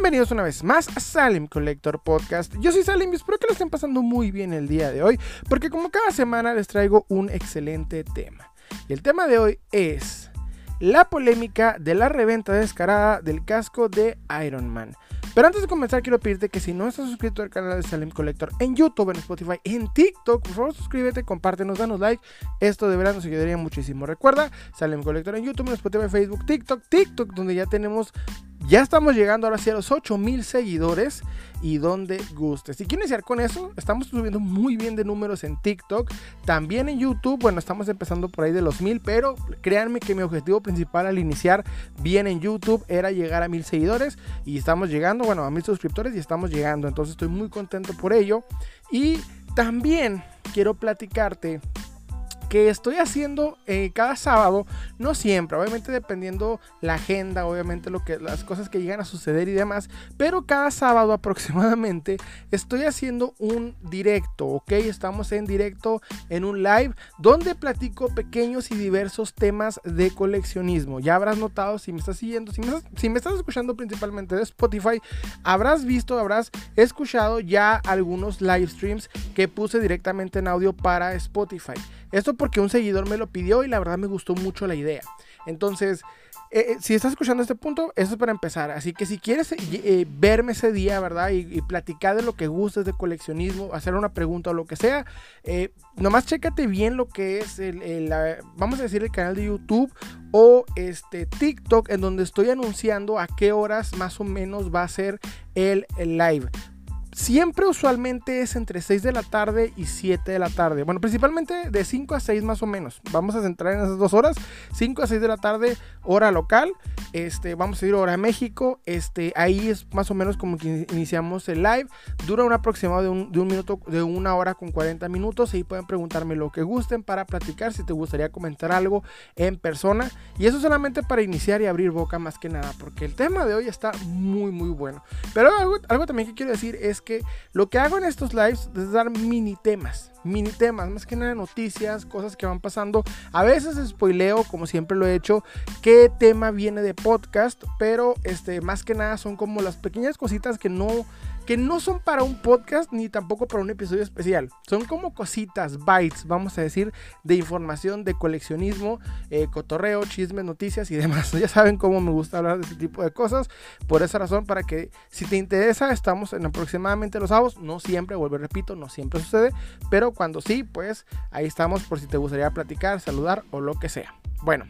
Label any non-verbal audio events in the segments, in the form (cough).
Bienvenidos una vez más a Salim Collector Podcast. Yo soy Salim y espero que lo estén pasando muy bien el día de hoy, porque como cada semana les traigo un excelente tema. Y el tema de hoy es la polémica de la reventa descarada del casco de Iron Man. Pero antes de comenzar, quiero pedirte que si no estás suscrito al canal de Salem Collector en YouTube, en Spotify, en TikTok, por favor suscríbete, compártenos, danos like. Esto de verdad nos ayudaría muchísimo. Recuerda, Salem Collector en YouTube, en Spotify, Facebook, TikTok, TikTok, donde ya tenemos ya estamos llegando ahora sí a los 8000 seguidores y donde guste. Si quieren iniciar con eso, estamos subiendo muy bien de números en TikTok, también en YouTube. Bueno, estamos empezando por ahí de los 1000, pero créanme que mi objetivo principal al iniciar bien en YouTube era llegar a 1000 seguidores y estamos llegando, bueno, a 1000 suscriptores y estamos llegando. Entonces estoy muy contento por ello. Y también quiero platicarte que estoy haciendo eh, cada sábado, no siempre, obviamente dependiendo la agenda, obviamente lo que, las cosas que llegan a suceder y demás, pero cada sábado aproximadamente (laughs) estoy haciendo un directo, ¿ok? Estamos en directo en un live donde platico pequeños y diversos temas de coleccionismo. Ya habrás notado si me estás siguiendo, si me estás, si me estás escuchando principalmente de Spotify, habrás visto, habrás escuchado ya algunos live streams que puse directamente en audio para Spotify. Esto porque un seguidor me lo pidió y la verdad me gustó mucho la idea. Entonces, eh, eh, si estás escuchando este punto, eso es para empezar. Así que si quieres eh, verme ese día, ¿verdad? Y, platicar de lo que gustes de coleccionismo, hacer una pregunta o lo que sea, nomás chécate bien lo que es el, vamos a decir, el canal de YouTube o este TikTok, en donde estoy anunciando a qué horas más o menos va a ser el live. Siempre usualmente es entre 6 de la tarde y 7 de la tarde. Bueno, principalmente de 5 a 6 más o menos. Vamos a centrar en esas dos horas. 5 a 6 de la tarde, hora local. Este, vamos a ir hora a México. Este, ahí es más o menos como que iniciamos el live. Dura un aproximado de un, de un minuto, de una hora con 40 minutos. Ahí pueden preguntarme lo que gusten para platicar. Si te gustaría comentar algo en persona. Y eso solamente para iniciar y abrir boca más que nada. Porque el tema de hoy está muy, muy bueno. Pero algo, algo también que quiero decir es que lo que hago en estos lives es dar mini temas, mini temas, más que nada noticias, cosas que van pasando. A veces spoileo, como siempre lo he hecho, qué tema viene de podcast, pero este, más que nada son como las pequeñas cositas que no que no son para un podcast ni tampoco para un episodio especial. Son como cositas, bytes, vamos a decir, de información, de coleccionismo, eh, cotorreo, chismes, noticias y demás. (laughs) Ya saben cómo me gusta hablar de este tipo de cosas. Por esa razón, para que si te interesa, estamos en aproximadamente los sábados. No siempre, vuelvo y repito, no siempre sucede. Pero cuando sí, pues ahí estamos por si te gustaría platicar, saludar o lo que sea. Bueno,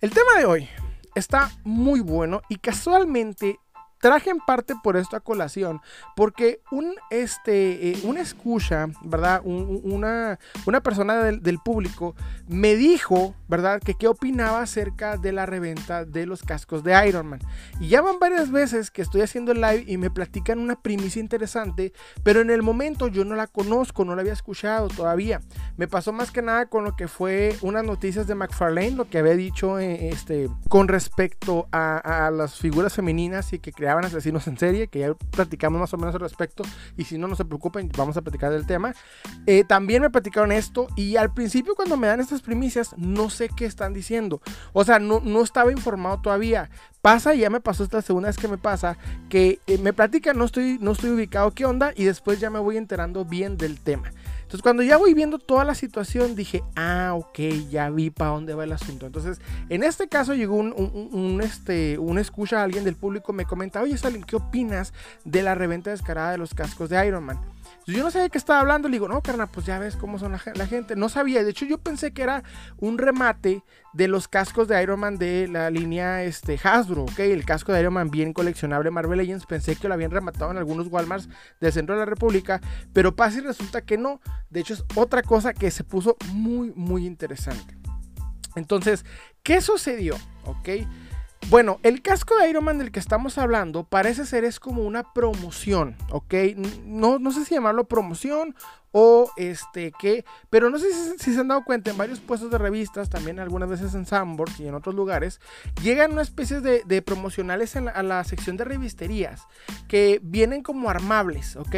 el tema de hoy está muy bueno y casualmente traje en parte por esto a colación, porque un, este, eh, una escucha, ¿verdad? una, una persona del, del, público me dijo, ¿verdad? Que qué opinaba acerca de la reventa de los cascos de Iron Man. Y ya van varias veces que estoy haciendo el live y me platican una primicia interesante, pero en el momento yo no la conozco, no la había escuchado todavía. Me pasó más que nada con lo que fue unas noticias de McFarlane, lo que había dicho eh, este, con respecto a, a las figuras femeninas y que creaban asesinos en serie, que ya platicamos más o menos al respecto. Y si no, no se preocupen, vamos a platicar del tema. Eh, también me platicaron esto. Y al principio, cuando me dan estas primicias, no sé qué están diciendo. O sea, no, no estaba informado todavía. Pasa, y ya me pasó esta segunda vez que me pasa, que eh, me platican, no estoy, no estoy ubicado qué onda. Y después ya me voy enterando bien del tema. Entonces, cuando ya voy viendo toda la situación, dije, ah, ok, ya vi para dónde va el asunto. Entonces, en este caso llegó un, un, este, un escucha alguien del público, me comenta, oye, Salim, ¿qué opinas de la reventa descarada de los cascos de Iron Man? Yo no sabía de qué estaba hablando. Le digo, no, carnal, pues ya ves cómo son la, gente. No sabía. De hecho, yo pensé que era un remate de los cascos de Iron Man de la línea este, Hasbro. Ok, el casco de Iron Man bien coleccionable Marvel Legends. Pensé que lo habían rematado en algunos Walmarts del centro de la República. Pero pasa y resulta que no. De hecho, es otra cosa que se puso muy, muy interesante. Entonces, ¿qué sucedió? Ok. Bueno, el casco de Iron Man del que estamos hablando parece ser es como una promoción, ¿ok? No, no sé si llamarlo promoción o este qué, pero no sé si, se han dado cuenta en varios puestos de revistas, también algunas veces en Sambor y en otros lugares, llegan una especie de, promocionales a la sección de revisterías que vienen como armables, ¿ok?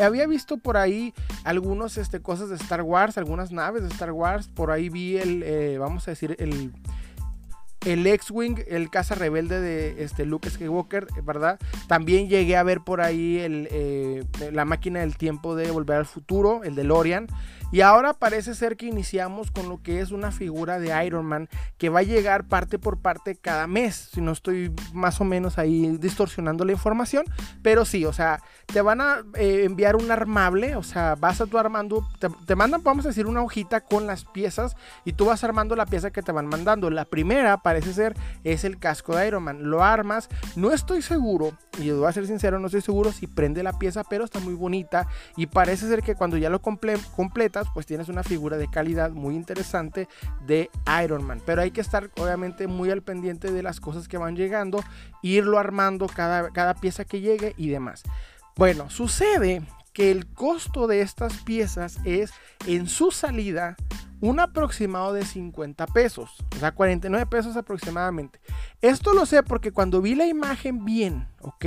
había visto por ahí algunos este, cosas de Star Wars, algunas naves de Star Wars, por ahí vi el, eh, vamos a decir, el el X-Wing, el caza rebelde de este, Luke Skywalker, ¿verdad? También llegué a ver por ahí el, eh, la máquina del tiempo de Volver al Futuro, el de Lorian. Y ahora parece ser que iniciamos con lo que es una figura de Iron Man que va a llegar parte por parte cada mes. Si no estoy más o menos ahí distorsionando la información. Pero sí, o sea, te van a eh, enviar un armable. O sea, vas a tu armando. Te, te, mandan, vamos a decir, una hojita con las piezas. Y tú vas armando la pieza que te van mandando. La primera parece ser es el casco de Iron Man. Lo armas. No estoy seguro. Y voy a ser sincero, no estoy seguro si prende la pieza. Pero está muy bonita. Y parece ser que cuando ya lo comple completas pues tienes una figura de calidad muy interesante de Iron Man. Pero hay que estar obviamente muy al pendiente de las cosas que van llegando, irlo armando cada, cada pieza que llegue y demás. Bueno, sucede que el costo de estas piezas es en su salida un aproximado de 50 pesos, o sea, 49 pesos aproximadamente. Esto lo sé porque cuando vi la imagen bien, ¿ok?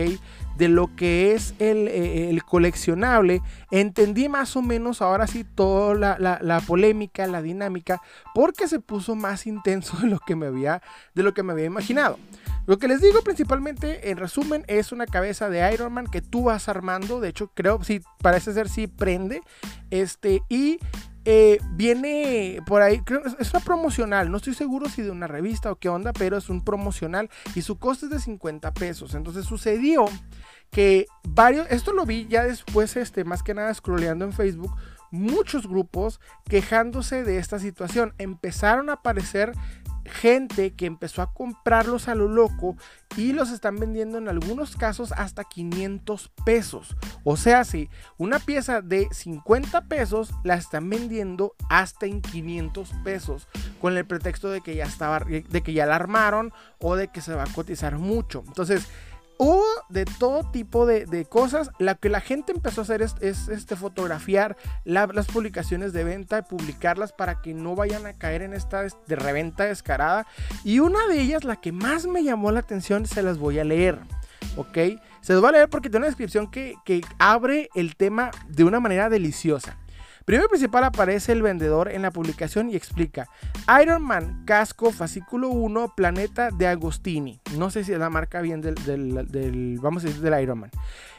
De lo que es el, eh, el coleccionable, entendí más o menos ahora sí toda la, la, la, polémica, la dinámica, porque se puso más intenso de lo que me había, de lo que me había imaginado. Lo que les digo principalmente, en resumen, es una cabeza de Iron Man que tú vas armando. De hecho, creo, sí, parece ser sí prende. Este, y eh, viene por ahí, es una promocional, no estoy seguro si de una revista o qué onda, pero es un promocional y su costo es de 50 pesos. Entonces sucedió que varios, esto lo vi ya después, este, más que nada scrolleando en Facebook, muchos grupos quejándose de esta situación. Empezaron a aparecer gente que empezó a comprarlos a lo loco y los están vendiendo en algunos casos hasta 500 pesos. O sea, si una pieza de 50 pesos la están vendiendo hasta en 500 pesos con el pretexto de que ya estaba de que ya la armaron o de que se va a cotizar mucho. Entonces, Hubo de todo tipo de, de, cosas. La que la gente empezó a hacer es, es este, fotografiar la, las publicaciones de venta, publicarlas para que no vayan a caer en esta de reventa descarada. Y una de ellas, la que más me llamó la atención, se las voy a leer. ¿Ok? Se las voy a leer porque tiene una descripción que, que abre el tema de una manera deliciosa. Primero principal aparece el vendedor en la publicación y explica Iron Man, casco, fascículo 1, planeta de Agostini. No sé si es la marca bien del, del, vamos del Iron Man.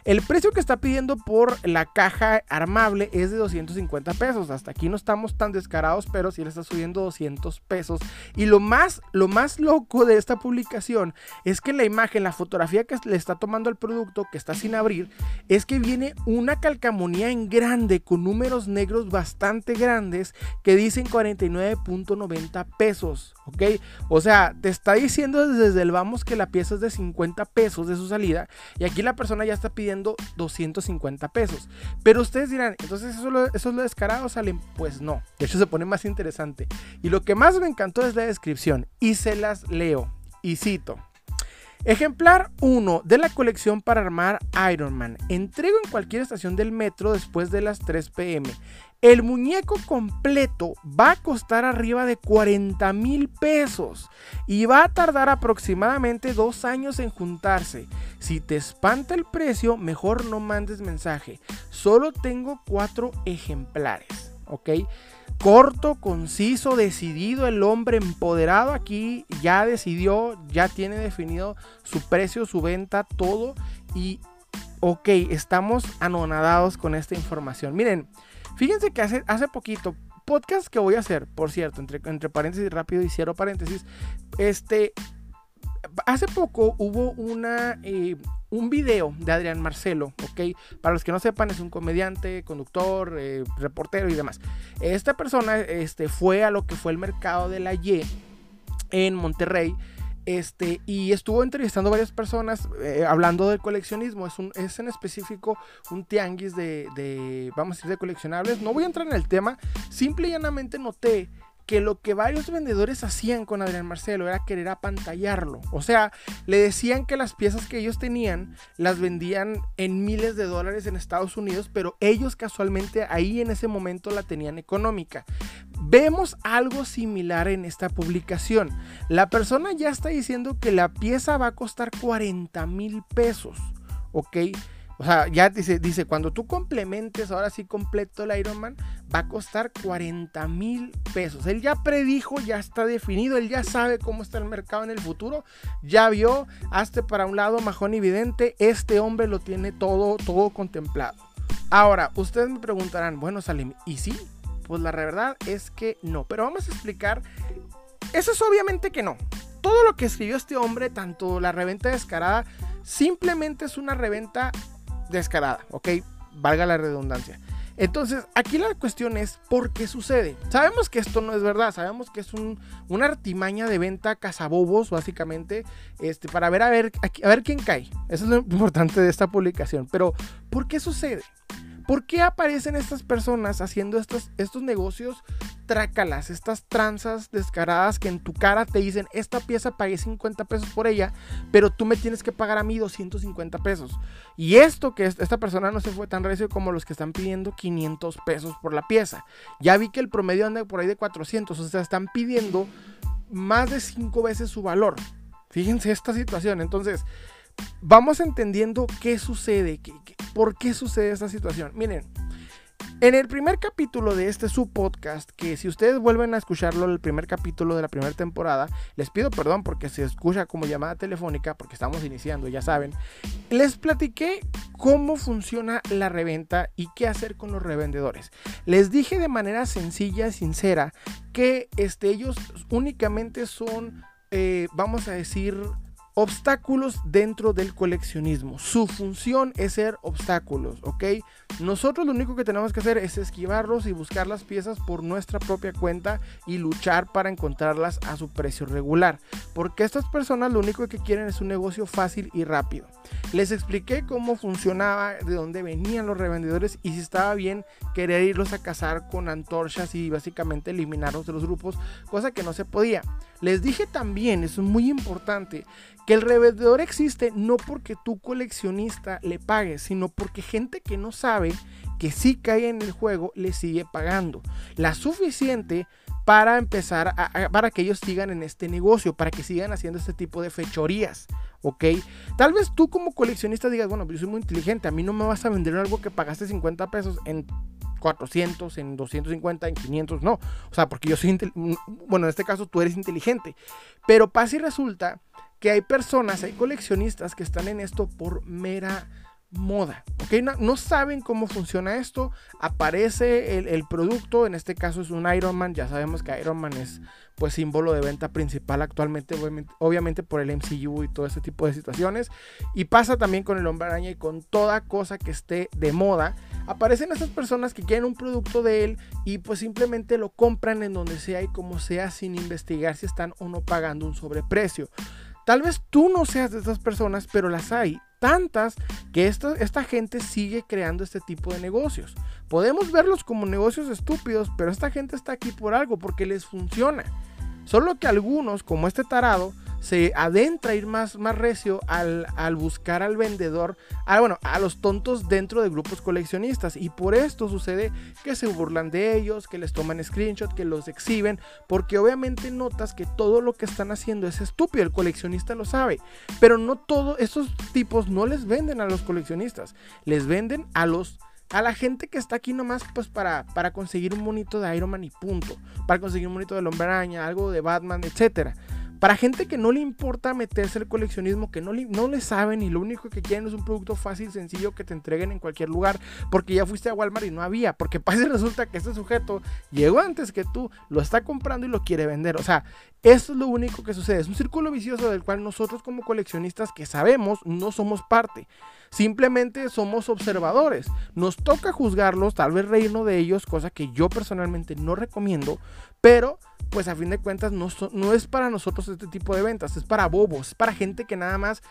El precio que está pidiendo por la caja armable es de 250 pesos. Hasta aquí no estamos tan descarados, pero sí le está subiendo 200 pesos. Y lo más, lo más loco de esta publicación es que la imagen, la fotografía que le está tomando el producto, que está sin abrir, es que viene una calcamonía en grande con números negros bastante grandes que dicen 49.90 pesos. ¿Ok? O sea, te está diciendo desde el vamos que la pieza es de 50 pesos de su salida. Y aquí la persona ya está pidiendo 250 pesos. Pero ustedes dirán, entonces eso, eso es lo descarado, salen. Pues no, de hecho se pone más interesante. Y lo que más me encantó es la descripción. Y se las leo. Y cito. Ejemplar 1 de la colección para armar Iron Man. Entrego en cualquier estación del metro después de las 3 pm. El muñeco completo va a costar arriba de 40 mil pesos y va a tardar aproximadamente dos años en juntarse. Si te espanta el precio, mejor no mandes mensaje. Solo tengo cuatro ejemplares, ¿ok? Corto, conciso, decidido, el hombre empoderado aquí ya decidió, ya tiene definido su precio, su venta, todo. Y, ok, estamos anonadados con esta información. Miren. Fíjense que hace, hace poquito, podcast que voy a hacer, por cierto, entre, entre paréntesis rápido y cierro paréntesis, este, hace poco hubo una, eh, un video de Adrián Marcelo, ¿ok? Para los que no sepan, es un comediante, conductor, eh, reportero y demás. Esta persona este, fue a lo que fue el mercado de la Y en Monterrey este, y estuvo entrevistando varias personas eh, hablando del coleccionismo. Es en específico un tianguis de, de, vamos a decir, de coleccionables. No voy a entrar en el tema. Simple y llanamente noté que lo que varios vendedores hacían con Adrián Marcelo era querer apantallarlo. O sea, le decían que las piezas que ellos tenían las vendían en miles de dólares en Estados Unidos, pero ellos casualmente ahí en ese momento la tenían económica. Vemos algo similar en esta publicación. La persona ya está diciendo que la pieza va a costar 40 mil pesos, ¿ok? O sea, ya dice, dice, cuando tú complementes ahora sí completo el Ironman, va a costar 40 mil pesos. Él ya predijo, ya está definido, él ya sabe cómo está el mercado en el futuro. Ya vio, hazte para un lado, majón evidente, este hombre lo tiene todo, todo contemplado. Ahora, ustedes me preguntarán, bueno, Salim, ¿y sí? Pues la verdad es que no, pero vamos a explicar. Eso es obviamente que no. Todo lo que escribió este hombre, tanto la reventa descarada, simplemente es una reventa descarada, ¿ok? Valga la redundancia. Entonces, aquí la cuestión es por qué sucede. Sabemos que esto no es verdad, sabemos que es un, una artimaña de venta cazabobos, básicamente, este, para ver a, ver a ver quién cae. Eso es lo importante de esta publicación. Pero, ¿por qué sucede? ¿Por qué aparecen estas personas haciendo estos, estos negocios trácalas, estas tranzas descaradas que en tu cara te dicen, esta pieza pagué 50 pesos por ella, pero tú me tienes que pagar a mí 250 pesos? Y esto que esta persona no se fue tan recio como los que están pidiendo 500 pesos por la pieza. Ya vi que el promedio anda por ahí de 400, o sea, están pidiendo más de 5 veces su valor. Fíjense esta situación. Entonces, vamos entendiendo qué sucede, por qué sucede esta situación. Miren, en el primer capítulo de este subpodcast, que si ustedes vuelven a escucharlo, el primer capítulo de la primera temporada, les pido perdón porque se escucha como llamada telefónica, porque estamos iniciando, ya saben, les platiqué cómo funciona la reventa y qué hacer con los revendedores. Les dije de manera sencilla, sincera, que este, ellos únicamente son, eh, vamos a decir, Obstáculos dentro del coleccionismo. Su función es ser obstáculos, ¿ok? Nosotros lo único que tenemos que hacer es esquivarlos y buscar las piezas por nuestra propia cuenta y luchar para encontrarlas a su precio regular. Porque estas personas lo único que quieren es un negocio fácil y rápido. Les expliqué cómo funcionaba, de dónde venían los revendedores y si estaba bien querer irlos a cazar con antorchas y básicamente eliminarlos de los grupos, cosa que no se podía. Les dije también, eso es muy importante, que el revendedor existe no porque tú coleccionista le pagues, sino porque gente que no sabe que sí cae en el juego le sigue pagando. La suficiente para empezar a, para que ellos sigan en este negocio, para que sigan haciendo este tipo de fechorías. ¿ok? Tal vez tú como coleccionista digas, bueno, yo soy muy inteligente, a mí no me vas a vender algo que pagaste 50 pesos en 400, en 250, en 500, no. O sea, porque yo soy, bueno, en este caso tú eres inteligente. Pero pasa y resulta que hay personas, hay coleccionistas que están en esto por mera moda, ¿ok? No, saben cómo funciona esto, aparece el, producto, en este caso es un Iron Man, ya sabemos que Iron Man es pues símbolo de venta principal actualmente, obviamente, por el MCU y todo ese tipo de situaciones, y pasa también con el hombre araña y con toda cosa que esté de moda, aparecen esas personas que quieren un producto de él y pues simplemente lo compran en donde sea y como sea sin investigar si están o no pagando un sobreprecio. Tal vez tú no seas de esas personas, pero las hay tantas que esta, esta gente sigue creando este tipo de negocios. Podemos verlos como negocios estúpidos, pero esta gente está aquí por algo, porque les funciona. Solo que algunos, como este tarado, se adentra a ir más, más recio al, buscar al vendedor, a, bueno, a los tontos dentro de grupos coleccionistas. Y por esto sucede que se burlan de ellos, que les toman screenshot, que los exhiben, porque obviamente notas que todo lo que están haciendo es estúpido, el coleccionista lo sabe. Pero no todos estos tipos no les venden a los coleccionistas, les venden a los a la gente que está aquí nomás pues para, para conseguir un monito de Iron Man y punto, para conseguir un monito de Hombre Araña, algo de Batman, etcétera. Para gente que no le importa meterse el coleccionismo, que no le, no le saben y lo único que quieren es un producto fácil, sencillo que te entreguen en cualquier lugar, porque ya fuiste a Walmart y no había, porque (laughs) pasa y resulta que este sujeto llegó antes que tú, lo está comprando y lo quiere vender. O sea, eso es lo único que sucede. Es un círculo vicioso del cual nosotros como coleccionistas que sabemos no somos parte. Simplemente somos observadores. Nos toca juzgarlos, tal vez reírnos de ellos, cosa que yo personalmente no recomiendo, pero pues a fin de cuentas no, es para nosotros este tipo de ventas, es para bobos, es para gente que nada más,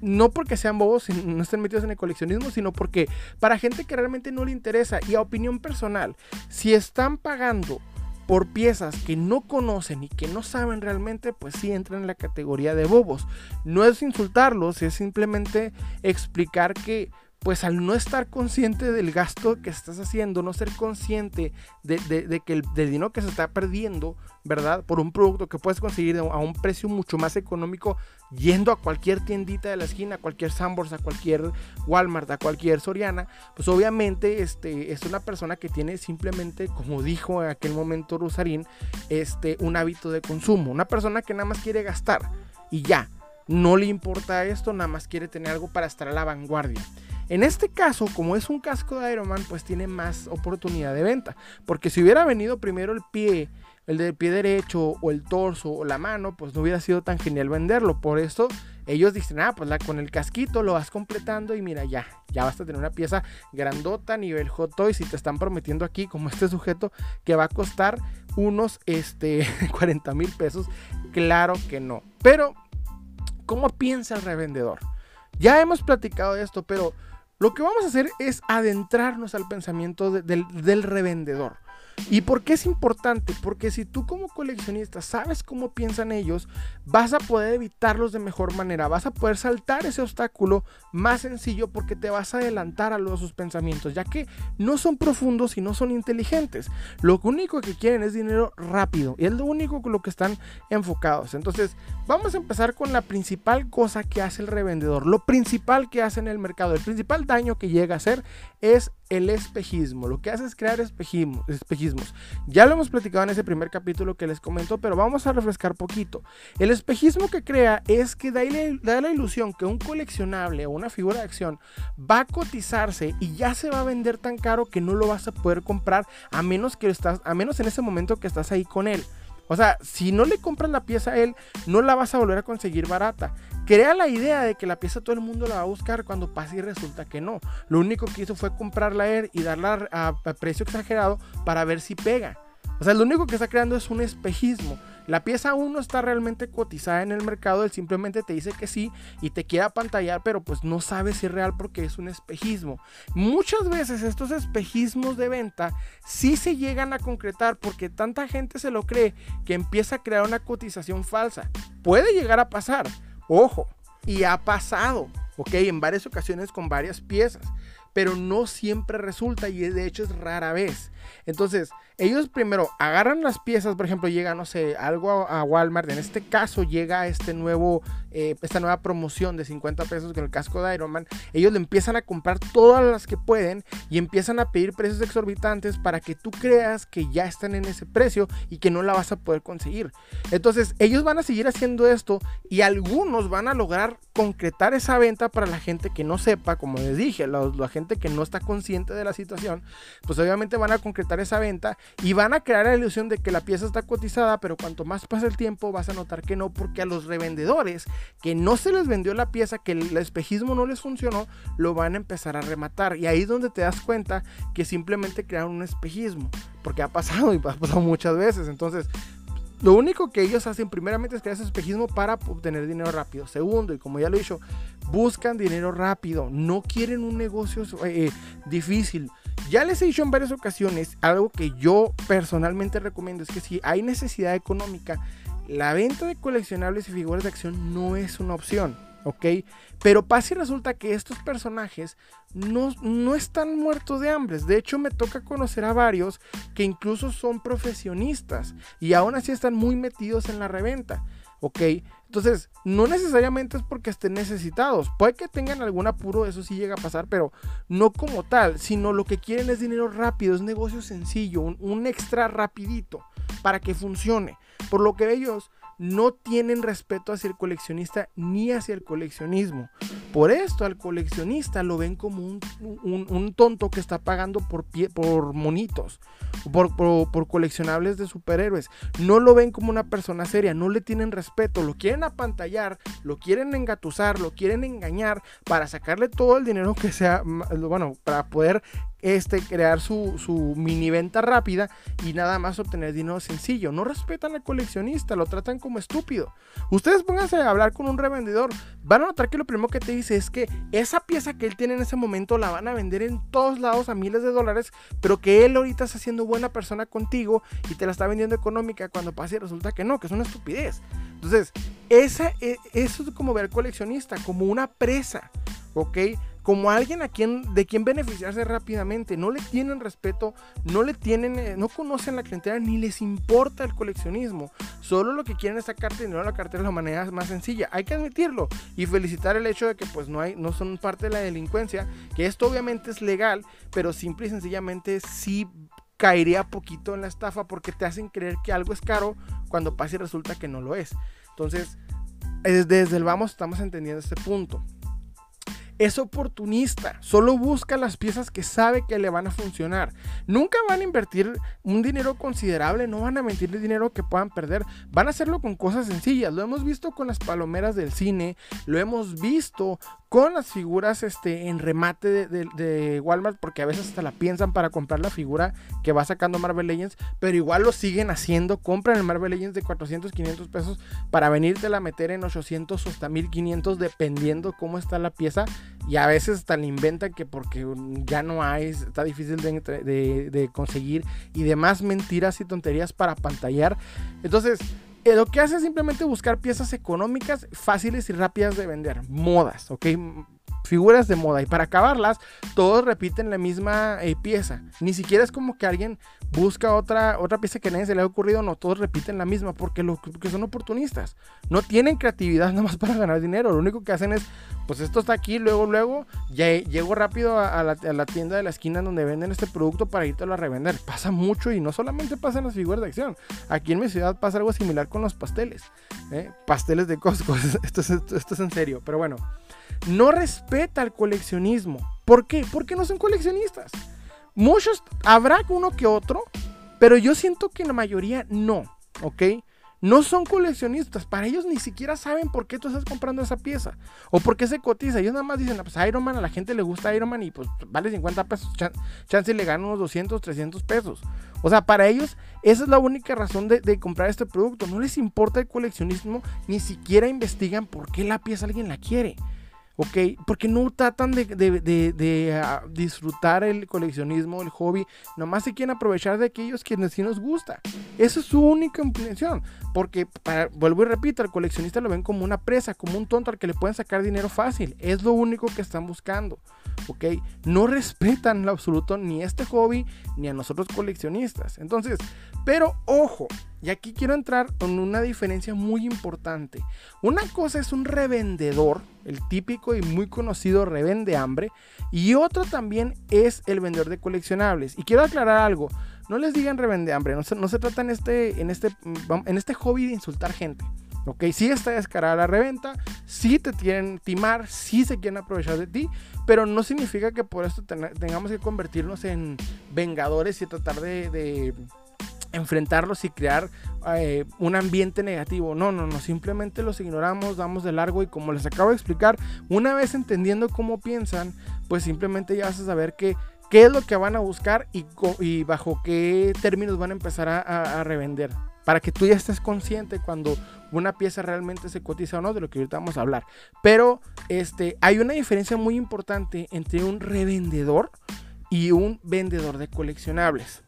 no porque sean bobos no estén metidos en el coleccionismo, sino porque para gente que realmente no le interesa y a opinión personal, si están pagando por piezas que no conocen y que no saben realmente, pues sí entran en la categoría de bobos. No es insultarlos, es simplemente explicar que pues al no estar consciente del gasto que estás haciendo, no ser consciente de, que el dinero que se está perdiendo, ¿verdad? Por un producto que puedes conseguir a un precio mucho más económico yendo a cualquier tiendita de la esquina, a cualquier Sambors, a cualquier Walmart, a cualquier Soriana, pues obviamente este, es una persona que tiene simplemente, como dijo en aquel momento Rosarín, este, un hábito de consumo. Una persona que nada más quiere gastar y ya. No le importa esto, nada más quiere tener algo para estar a la vanguardia. En este caso, como es un casco de Iron Man, pues tiene más oportunidad de venta. Porque si hubiera venido primero el pie, el del pie derecho, o el torso, o la mano, pues no hubiera sido tan genial venderlo. Por eso ellos dicen, ah, pues con el casquito lo vas completando y mira, ya, ya vas a tener una pieza grandota, nivel Hot Toys. Y te están prometiendo aquí, como este sujeto, que va a costar unos este, (laughs) 40 mil pesos. Claro que no. Pero, ¿cómo piensa el revendedor? Ya hemos platicado de esto, pero lo que vamos a hacer es adentrarnos al pensamiento del, revendedor. ¿Y por qué es importante? Porque si tú como coleccionista sabes cómo piensan ellos, vas a poder evitarlos de mejor manera, vas a poder saltar ese obstáculo más sencillo porque te vas a adelantar a los sus pensamientos, ya que no son profundos y no son inteligentes. Lo único que quieren es dinero rápido y es lo único con lo que están enfocados. Entonces, vamos a empezar con la principal cosa que hace el revendedor, lo principal que hace en el mercado, el principal daño que llega a hacer es el espejismo. Lo que hace es crear espejismos. Ya lo hemos platicado en ese primer capítulo que les comento, pero vamos a refrescar poquito. El espejismo que crea es que da, da la ilusión que un coleccionable o una figura de acción va a cotizarse y ya se va a vender tan caro que no lo vas a poder comprar a menos que estás, a menos en ese momento que estás ahí con él. O sea, si no le compras la pieza a él, no la vas a volver a conseguir barata. Crea la idea de que la pieza todo el mundo la va a buscar cuando pasa y resulta que no. Lo único que hizo fue comprarla a él y darla a, precio exagerado para ver si pega. O sea, lo único que está creando es un espejismo. La pieza aún no está realmente cotizada en el mercado, él simplemente te dice que sí y te quiere apantallar, pero pues no sabe si es real porque es un espejismo. Muchas veces estos espejismos de venta sí se llegan a concretar porque tanta gente se lo cree que empieza a crear una cotización falsa. Puede llegar a pasar, ojo, y ha pasado, ok, en varias ocasiones con varias piezas pero no siempre resulta y de hecho es rara vez. Entonces, ellos primero agarran las piezas, por ejemplo, llega, no sé, algo a, Walmart, en este caso llega este nuevo, eh, esta nueva promoción de 50 pesos con el casco de Iron Man, ellos le empiezan a comprar todas las que pueden y empiezan a pedir precios exorbitantes para que tú creas que ya están en ese precio y que no la vas a poder conseguir. Entonces, ellos van a seguir haciendo esto y algunos van a lograr concretar esa venta para la gente que no sepa, como les dije, la, la gente que no está consciente de la situación, pues obviamente van a concretar esa venta y van a crear la ilusión de que la pieza está cotizada, pero cuanto más pasa el tiempo vas a notar que no, porque a los revendedores que no se les vendió la pieza, que el espejismo no les funcionó, lo van a empezar a rematar. Y ahí es donde te das cuenta que simplemente crearon un espejismo, porque ha pasado y ha pasado muchas veces. Entonces, lo único que ellos hacen primeramente es crear ese espejismo para obtener dinero rápido. Segundo, y como ya lo he dicho, buscan dinero rápido. No quieren un negocio eh, difícil. Ya les he dicho en varias ocasiones, algo que yo personalmente recomiendo es que si hay necesidad económica, la venta de coleccionables y figuras de acción no es una opción. ¿ok? Pero pasa y resulta que estos personajes no, no están muertos de hambre. De hecho, me toca conocer a varios que incluso son profesionistas y aún así están muy metidos en la reventa. ¿ok? Entonces, no necesariamente es porque estén necesitados. Puede que tengan algún apuro, eso sí llega a pasar, pero no como tal, sino lo que quieren es dinero rápido, es negocio sencillo, un, un extra rapidito para que funcione. Por lo que ellos no tienen respeto hacia el coleccionista ni hacia el coleccionismo. Por esto al coleccionista lo ven como un, tonto que está pagando por, pie, por monitos, por, por, coleccionables de superhéroes. No lo ven como una persona seria, no le tienen respeto, lo quieren apantallar, lo quieren engatusar, lo quieren engañar para sacarle todo el dinero que sea, bueno, para poder este, crear su, su, mini venta rápida y nada más obtener dinero sencillo. No respetan al coleccionista, lo tratan como estúpido. Ustedes pónganse a hablar con un revendedor, van a notar que lo primero que te dice es que esa pieza que él tiene en ese momento la van a vender en todos lados a miles de dólares, pero que él ahorita está siendo buena persona contigo y te la está vendiendo económica cuando pasa y resulta que no, que es una estupidez. Entonces, esa, e, eso es como ver al coleccionista, como una presa, ¿ok? Como alguien a quien, de quien beneficiarse rápidamente. No le tienen respeto, no le tienen, eh, no conocen la clientela ni les importa el coleccionismo. Solo lo que quieren es sacarte dinero a la cartera de la manera más sencilla. Hay que admitirlo y felicitar el hecho de que pues no hay, no son parte de la delincuencia, que esto obviamente es legal, pero simple y sencillamente sí caería poquito en la estafa porque te hacen creer que algo es caro cuando pasa y resulta que no lo es. Entonces, desde el vamos estamos entendiendo este punto es oportunista, solo busca las piezas que sabe que le van a funcionar. Nunca van a invertir un dinero considerable, no van a mentir el dinero que puedan perder, van a hacerlo con cosas sencillas. Lo hemos visto con las palomeras del cine, lo hemos visto con las figuras este, en remate de, Walmart, porque a veces hasta la piensan para comprar la figura que va sacando Marvel Legends, pero igual lo siguen haciendo, compran el Marvel Legends de 400, 500 pesos para venirte a meter en 800 o hasta 1500 dependiendo cómo está la pieza y a veces hasta le inventan que porque ya no hay, está difícil de, conseguir y demás mentiras y tonterías para pantallar. Entonces, eh, lo que hace es simplemente buscar piezas económicas, fáciles y rápidas de vender, modas, ¿ok? Figuras de moda y para acabarlas todos repiten la misma eh, pieza. Ni siquiera es como que alguien busca otra, otra pieza que a nadie se le ha ocurrido, no, todos repiten la misma porque, lo, que son oportunistas. No tienen creatividad (laughs) nada más para ganar dinero, lo único que hacen es, pues esto está aquí, luego, luego, ya llego rápido a, la, tienda de la esquina donde venden este producto para irte a revender. Pasa mucho y no solamente pasa en las figuras de acción, aquí en mi ciudad pasa algo similar con los pasteles, ¿eh? pasteles de Costco, (laughs) esto esto es en serio, pero bueno no respeta el coleccionismo. ¿Por qué? Porque no son coleccionistas. Muchos, habrá uno que otro, pero yo siento que la mayoría no, ¿ok? No son coleccionistas, para ellos ni siquiera saben por qué tú estás comprando esa pieza o por qué se cotiza. Ellos nada más dicen, pues Iron Man, a la gente le gusta Iron Man y pues vale 50 pesos, chance le gana unos 200, 300 pesos. O sea, para ellos esa es la única razón de, de, comprar este producto. No les importa el coleccionismo, ni siquiera investigan por qué la pieza alguien la quiere. ¿Ok? Porque no tratan de, ah, disfrutar el coleccionismo, el hobby, nomás se quieren aprovechar de aquellos quienes sí nos gusta. Esa es su única intención, porque, vuelvo y repito, al coleccionista lo ven como una presa, como un tonto al que le pueden sacar dinero fácil, es lo único que están buscando, ¿ok? No respetan en lo absoluto ni este hobby, ni a nosotros coleccionistas. Entonces, pero ojo, y aquí quiero entrar con una diferencia muy importante. Una cosa es un revendedor, el típico y muy conocido revende hambre, y otro también es el vendedor de coleccionables. Y quiero aclarar algo, no les digan revende hambre, no se, no se trata en este, en, este, en este hobby de insultar gente. Ok, sí está descarada la reventa, sí te quieren timar, sí se quieren aprovechar de ti, pero no significa que por esto tengamos que convertirnos en vengadores y tratar de enfrentarlos y crear eh, un ambiente negativo. No, no, no, simplemente los ignoramos, damos de largo y como les acabo de explicar, una vez entendiendo cómo piensan, pues simplemente ya vas a saber qué es lo que van a buscar y bajo qué términos van a empezar a, revender. Para que tú ya estés consciente cuando una pieza realmente se cotiza o no, de lo que ahorita vamos a hablar. Pero este, hay una diferencia muy importante entre un revendedor y un vendedor de coleccionables.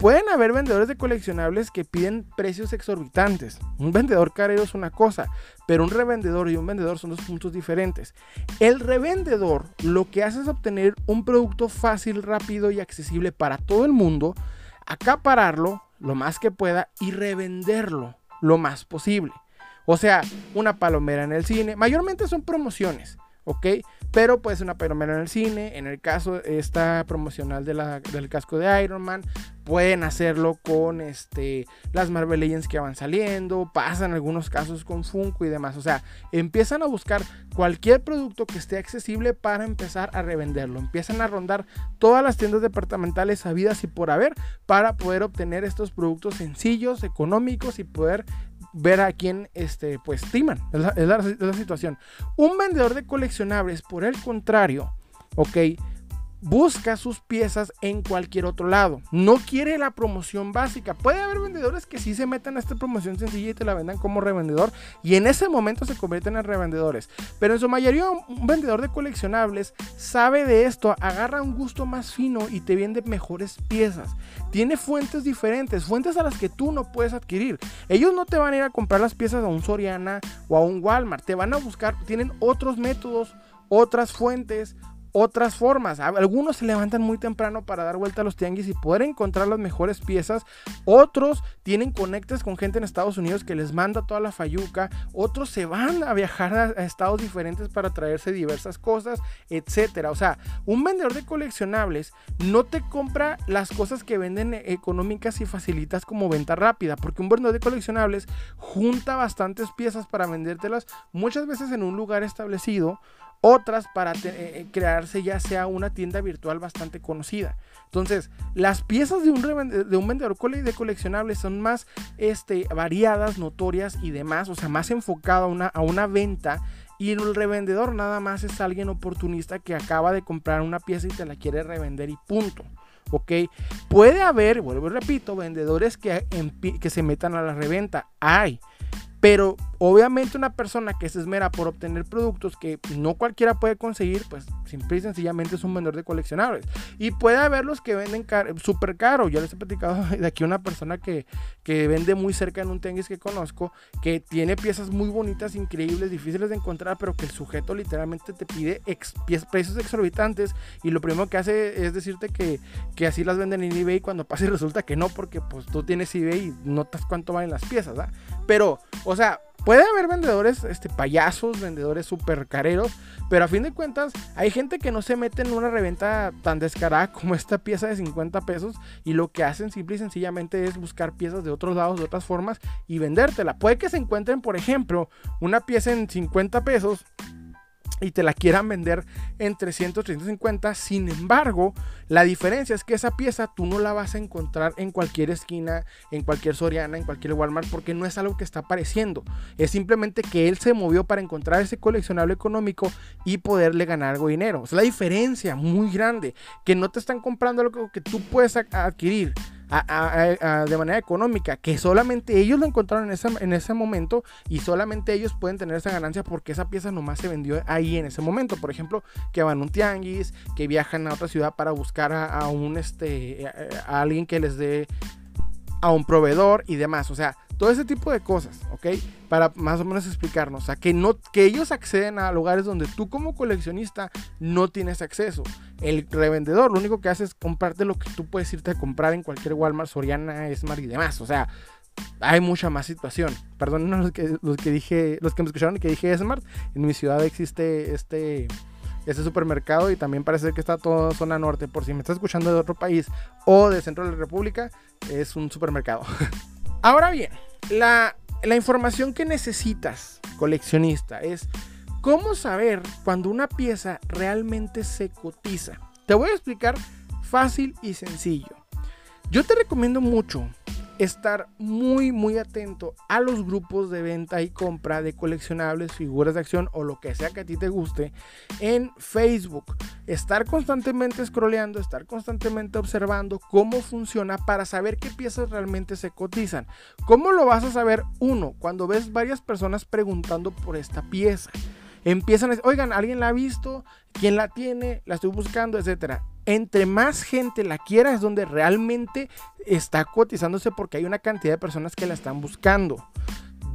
Pueden haber vendedores de coleccionables que piden precios exorbitantes. Un vendedor carero es una cosa, pero un revendedor y un vendedor son dos puntos diferentes. El revendedor lo que hace es obtener un producto fácil, rápido y accesible para todo el mundo, acapararlo lo más que pueda y revenderlo lo más posible. O sea, una palomera en el cine, mayormente son promociones. ¿ok? Pero pues una palomera en el cine, en el caso esta promocional de la, del casco de Iron Man, pueden hacerlo con este, las Marvel Legends que van saliendo, pasan algunos casos con Funko y demás, o sea, empiezan a buscar cualquier producto que esté accesible para empezar a revenderlo, empiezan a rondar todas las tiendas departamentales habidas y por haber para poder obtener estos productos sencillos, económicos y poder ver a quién este, pues timan. Es la, situación. Un vendedor de coleccionables, por el contrario, ok, busca sus piezas en cualquier otro lado. No quiere la promoción básica. Puede haber vendedores que sí se metan a esta promoción sencilla y te la vendan como revendedor y en ese momento se convierten en revendedores. Pero en su mayoría un vendedor de coleccionables sabe de esto, agarra un gusto más fino y te vende mejores piezas. Tiene fuentes diferentes, fuentes a las que tú no puedes adquirir. Ellos no te van a ir a comprar las piezas a un Soriana o a un Walmart, te van a buscar, tienen otros métodos, otras fuentes, otras formas. Algunos se levantan muy temprano para dar vuelta a los tianguis y poder encontrar las mejores piezas. Otros tienen conectes con gente en Estados Unidos que les manda toda la fayuca. Otros se van a viajar a, estados diferentes para traerse diversas cosas, etcétera. O sea, un vendedor de coleccionables no te compra las cosas que venden económicas y facilitas como venta rápida, porque un vendedor de coleccionables junta bastantes piezas para vendértelas muchas veces en un lugar establecido otras para eh, eh, crearse ya sea una tienda virtual bastante conocida. Entonces, las piezas de un, de vendedor de coleccionables son más este, variadas, notorias y demás, o sea, más enfocado a una, a una venta. Y el revendedor nada más es alguien oportunista que acaba de comprar una pieza y te la quiere revender y punto. ¿ok? Puede haber, vuelvo y repito, vendedores que, que se metan a la reventa. Hay. Pero obviamente una persona que se esmera por obtener productos que no cualquiera puede conseguir, pues simple y sencillamente es un vendedor de coleccionables. Y puede haber los que venden súper caro. Yo les he platicado (laughs) de aquí una persona que, que vende muy cerca en un tenis que conozco, que tiene piezas muy bonitas, increíbles, difíciles de encontrar, pero que el sujeto literalmente te pide precios exorbitantes y lo primero que hace es decirte que, que así las venden en eBay cuando pasa y resulta que no, porque pues tú tienes eBay y notas cuánto valen las piezas, ¿verdad? Pero, o sea, puede haber vendedores este, payasos, vendedores super careros, pero a fin de cuentas hay gente que no se mete en una reventa tan descarada (laughs) como esta pieza de 50 pesos y lo que hacen simple y sencillamente es buscar piezas de otros lados, de otras formas y vendértela. Puede que se encuentren, por ejemplo, una pieza en 50 pesos y te la quieran vender en 300, 350. Sin embargo, la diferencia es que esa pieza tú no la vas a encontrar en cualquier esquina, en cualquier Soriana, en cualquier Walmart, porque no es algo que está apareciendo. Es simplemente que él se movió para encontrar ese coleccionable económico y poderle ganar algo de dinero. Es la diferencia muy grande, que no te están comprando algo que tú puedes adquirir de manera económica, que solamente ellos lo encontraron en ese, en ese momento y solamente ellos pueden tener esa ganancia porque esa pieza nomás se vendió ahí en ese momento. Por ejemplo, que van a un tianguis, que viajan a otra ciudad para buscar a, un este a alguien que les dé a un proveedor y demás. O sea, todo ese tipo de cosas, ¿ok? Para más o menos explicarnos. O sea, que, no, que ellos acceden a lugares donde tú como coleccionista no tienes acceso. El revendedor lo único que hace es comprarte lo que tú puedes irte a comprar en cualquier Walmart, Soriana, Smart y demás. O sea, hay mucha más situación. Perdón (laughs) los que, los que dije, los que me escucharon que dije Smart. En mi ciudad existe este este supermercado y también parece que está toda zona norte. Por si me estás escuchando de otro país o de centro de la República, es un supermercado. (laughs) Ahora bien, la, información que necesitas, coleccionista, es cómo saber cuando una pieza realmente se cotiza. Te voy a explicar fácil y sencillo. Yo te recomiendo mucho estar muy muy atento a los grupos de venta y compra de coleccionables, figuras de acción o lo que sea que a ti te guste en Facebook. Estar constantemente scrolleando, estar constantemente observando cómo funciona para saber qué piezas realmente se cotizan. ¿Cómo lo vas a saber? Uno, cuando ves varias personas preguntando por esta pieza. Empiezan a decir, oigan, ¿alguien la ha visto? ¿Quién la tiene? La estoy buscando, etcétera entre más gente la quiera es donde realmente está cotizándose porque hay una cantidad de personas que la están buscando.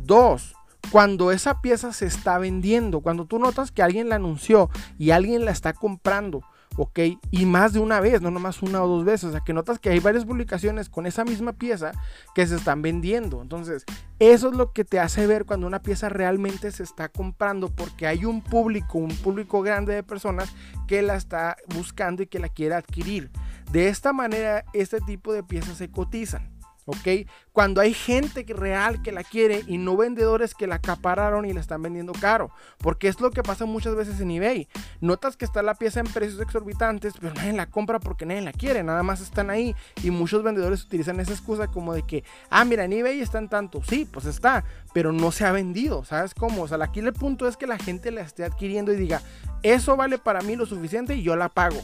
Dos, cuando esa pieza se está vendiendo, cuando tú notas que alguien la anunció y alguien la está comprando, ¿ok? Y más de una vez, no nomás una o dos veces. O sea, que notas que hay varias publicaciones con esa misma pieza que se están vendiendo. Entonces, eso es lo que te hace ver cuando una pieza realmente se está comprando porque hay un público, un público grande de personas que la está buscando y que la quiere adquirir. De esta manera, este tipo de piezas se cotizan. ¿Ok? Cuando hay gente real que la quiere y no vendedores que la acapararon y la están vendiendo caro, porque es lo que pasa muchas veces en eBay. Notas que está la pieza en precios exorbitantes, pero nadie la compra porque nadie la quiere, nada más están ahí y muchos vendedores utilizan esa excusa como de que, ah, mira, en eBay está en tanto, sí, pues está, pero no se ha vendido, ¿sabes cómo? O sea, aquí el punto es que la gente la esté adquiriendo y diga, eso vale para mí lo suficiente y yo la pago.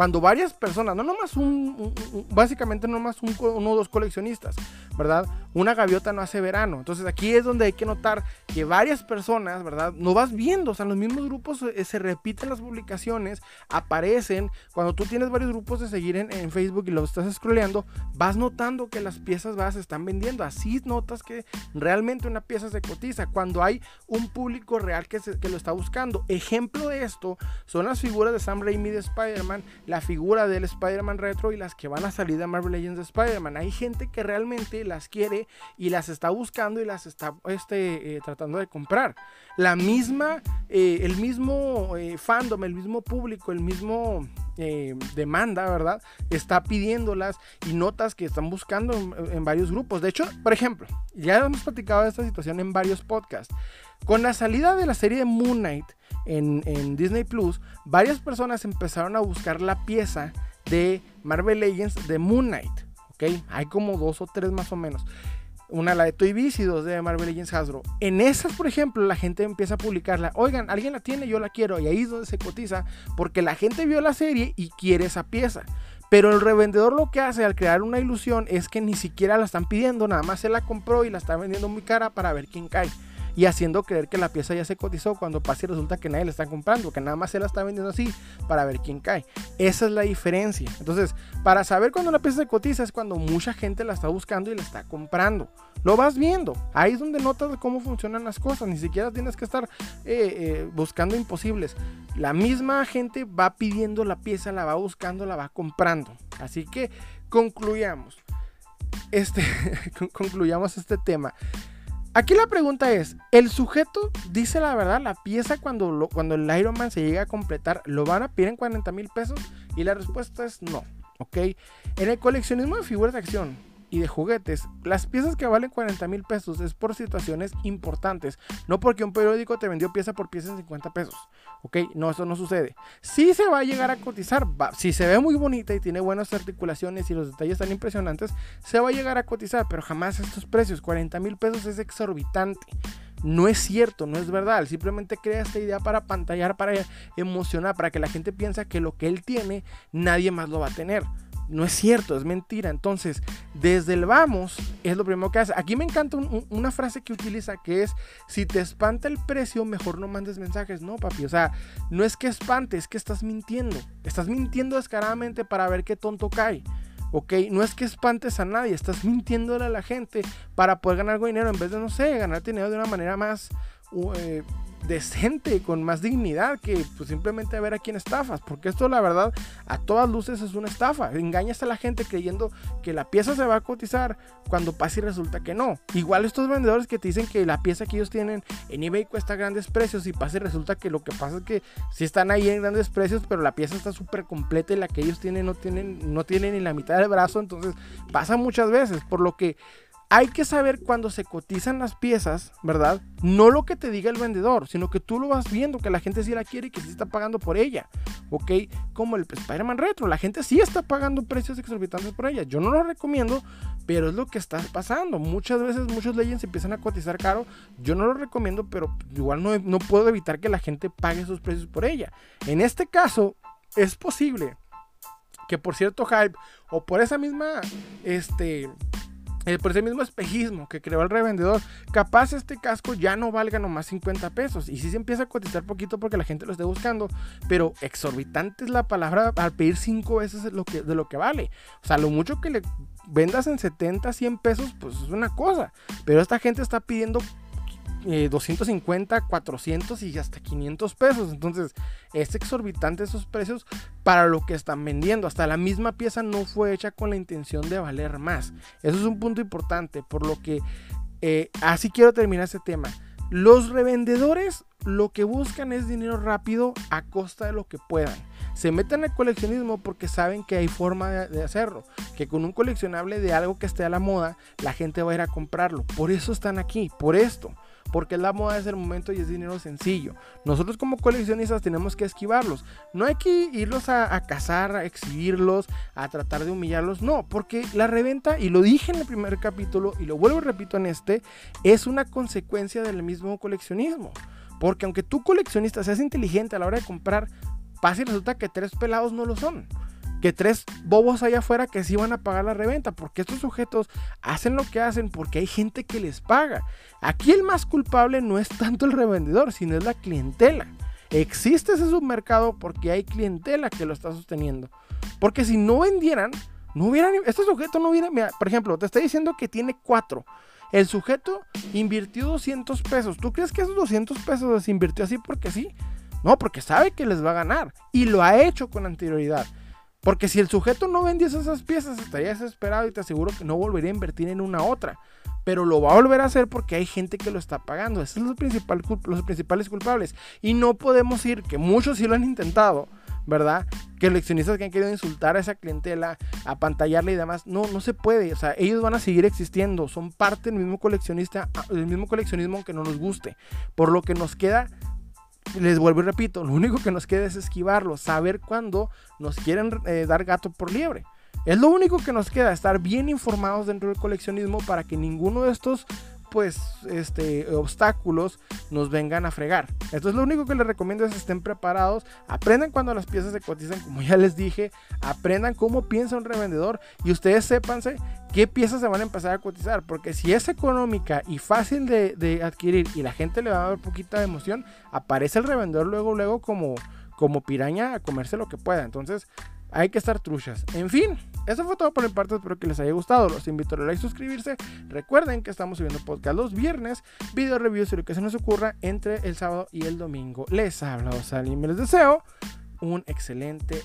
Cuando varias personas, no nomás un, básicamente no nomás un, uno o dos coleccionistas, ¿verdad? Una gaviota no hace verano. Entonces aquí es donde hay que notar que varias personas, ¿verdad? No vas viendo, o sea, los mismos grupos eh, se repiten las publicaciones, aparecen. Cuando tú tienes varios grupos de seguir en, Facebook y los estás scrolleando, vas notando que las piezas vas se están vendiendo. Así notas que realmente una pieza se cotiza. Cuando hay un público real que, que lo está buscando. Ejemplo de esto son las figuras de Sam Raimi de Spider-Man, la figura del Spider-Man retro y las que van a salir de Marvel Legends de Spider-Man. Hay gente que realmente las quiere y las está buscando y las está este, eh, tratando de comprar. La misma, eh, el mismo eh, fandom, el mismo público, el mismo demanda, ¿verdad? Está pidiéndolas y notas que están buscando en, varios grupos. De hecho, por ejemplo, ya hemos platicado de esta situación en varios podcasts. Con la salida de la serie de Moon Knight en, en Disney Plus, varias personas empezaron a buscar la pieza de Marvel Legends de Moon Knight. Hay como dos o tres más o menos. Una la de Toy Biz y dos de Marvel Legends Hasbro. En esas, por ejemplo, la gente empieza a publicarla. Oigan, alguien la tiene, yo la quiero. Y ahí es donde se cotiza. Porque la gente vio la serie y quiere esa pieza. Pero el revendedor lo que hace al crear una ilusión es que ni siquiera la están pidiendo. Nada más se la compró y la está vendiendo muy cara para ver quién cae y haciendo creer que la pieza ya se cotizó cuando pasa y resulta que nadie la está comprando, que nada más se la está vendiendo así para ver quién cae. Esa es la diferencia. Entonces, para saber cuando la pieza se cotiza es cuando mucha gente la está buscando y la está comprando. Lo vas viendo. Ahí es donde notas cómo funcionan las cosas. Ni siquiera tienes que estar eh, eh, buscando imposibles. La misma gente va pidiendo la pieza, la va buscando, la va comprando. Así que concluyamos. Este, (laughs) concluyamos este tema. Aquí la pregunta es, ¿el sujeto dice la verdad? ¿La pieza cuando, lo, cuando el Iron Man se llega a completar, lo van a pedir en 40 mil pesos? Y la respuesta es no, ¿ok? En el coleccionismo de figuras de acción, y de juguetes, las piezas que valen 40 mil pesos es por situaciones importantes, no porque un periódico te vendió pieza por pieza en 50 pesos. Ok, no, eso no sucede. Si se va a llegar a cotizar, si se ve muy bonita y tiene buenas articulaciones y los detalles están impresionantes, se va a llegar a cotizar, pero jamás estos precios, 40 mil pesos es exorbitante. No es cierto, no es verdad. simplemente crea esta idea para pantallar, para emocionar, para que la gente piensa que lo que él tiene, nadie más lo va a tener no es cierto, es mentira. Entonces, desde el vamos es lo primero que hace. Aquí me encanta una frase que utiliza que es, si te espanta el precio, mejor no mandes mensajes. No, papi, o sea, no es que espante, es que estás mintiendo. Estás mintiendo descaradamente para ver qué tonto cae. ¿ok? No es que espantes a nadie, estás mintiéndole a la gente para poder ganar algo de dinero en vez de, no sé, ganar dinero de una manera más... Eh, decente, con más dignidad que pues, simplemente ver a quién estafas. Porque esto, la verdad, a todas luces es una estafa. Engañas a la gente creyendo que la pieza se va a cotizar cuando pasa y resulta que no. Igual estos vendedores que te dicen que la pieza que ellos tienen en eBay cuesta grandes precios y pasa y resulta que lo que pasa es que si están ahí en grandes precios, pero la pieza está súper completa y la que ellos tienen no tienen, no tienen ni la mitad del brazo. Entonces pasa muchas veces. Por lo que hay que saber cuando se cotizan las piezas, ¿verdad? No lo que te diga el vendedor, sino que tú lo vas viendo, que la gente sí la quiere y que sí está pagando por ella, ¿ok? Como el Spider-Man Retro, la gente sí está pagando precios exorbitantes por ella. Yo no lo recomiendo, pero es lo que está pasando. Muchas veces muchos Legends empiezan a cotizar caro. Yo no lo recomiendo, pero igual no, no puedo evitar que la gente pague esos precios por ella. En este caso, es posible que por cierto hype o por esa misma, este por ese mismo espejismo que creó el revendedor, capaz este casco ya no valga nomás 50 pesos. Y si se empieza a cotizar poquito porque la gente lo esté buscando, pero exorbitante es la palabra al pedir 5 veces lo que, de lo que vale. O sea, lo mucho que le vendas en 70, 100 pesos, pues es una cosa. Pero esta gente está pidiendo 250, eh, 400 y hasta 500 pesos. Entonces es exorbitante esos precios para lo que están vendiendo. Hasta la misma pieza no fue hecha con la intención de valer más. Eso es un punto importante. Por lo que eh, así quiero terminar este tema. Los revendedores lo que buscan es dinero rápido a costa de lo que puedan. Se meten al coleccionismo porque saben que hay forma de, hacerlo. Que con un coleccionable de algo que esté a la moda, la gente va a ir a comprarlo. Por eso están aquí, por esto porque la moda es el momento y es dinero sencillo. Nosotros como coleccionistas tenemos que esquivarlos. No hay que irlos a, cazar, a exhibirlos, a tratar de humillarlos. No, porque la reventa, y lo dije en el primer capítulo y lo vuelvo y repito en este, es una consecuencia del mismo coleccionismo. Porque aunque tú coleccionista seas inteligente a la hora de comprar, pasa y resulta que tres pelados no lo son. Que tres bobos allá afuera que sí van a pagar la reventa, porque estos sujetos hacen lo que hacen porque hay gente que les paga. Aquí el más culpable no es tanto el revendedor, sino es la clientela. Existe ese submercado porque hay clientela que lo está sosteniendo. Porque si no vendieran, no hubieran, este sujeto no hubiera, mira, por ejemplo, te está diciendo que tiene cuatro. El sujeto invirtió 200 pesos. ¿Tú crees que esos 200 pesos los invirtió así porque sí? No, porque sabe que les va a ganar. Y lo ha hecho con anterioridad. Porque si el sujeto no vendiese esas piezas, estaría desesperado y te aseguro que no volvería a invertir en una otra. Pero lo va a volver a hacer porque hay gente que lo está pagando. Esos son los, los principales culpables. Y no podemos ir, que muchos sí lo han intentado, ¿verdad? Que eleccionistas que han querido insultar a esa clientela, a pantallarle y demás. No, no se puede. O sea, ellos van a seguir existiendo. Son parte del mismo coleccionista, del mismo coleccionismo aunque no nos guste. Por lo que nos queda les vuelvo y repito, lo único que nos queda es esquivarlo, saber cuándo nos quieren eh, dar gato por liebre. Es lo único que nos queda, estar bien informados dentro del coleccionismo para que ninguno de estos pues este obstáculos nos vengan a fregar. Esto es lo único que les recomiendo es estén preparados, aprendan cuando las piezas se cotizan, como ya les dije, aprendan cómo piensa un revendedor y ustedes sépanse qué piezas se van a empezar a cotizar, porque si es económica y fácil de, adquirir y la gente le va a dar poquita de emoción, aparece el revendedor luego luego como como piraña a comerse lo que pueda. Entonces, hay que estar truchas. En fin, eso fue todo por mi parte. Espero que les haya gustado. Los invito a like suscribirse. Recuerden que estamos subiendo podcast los viernes, video reviews y lo que se nos ocurra entre el sábado y el domingo. Les habla Osali y les deseo un excelente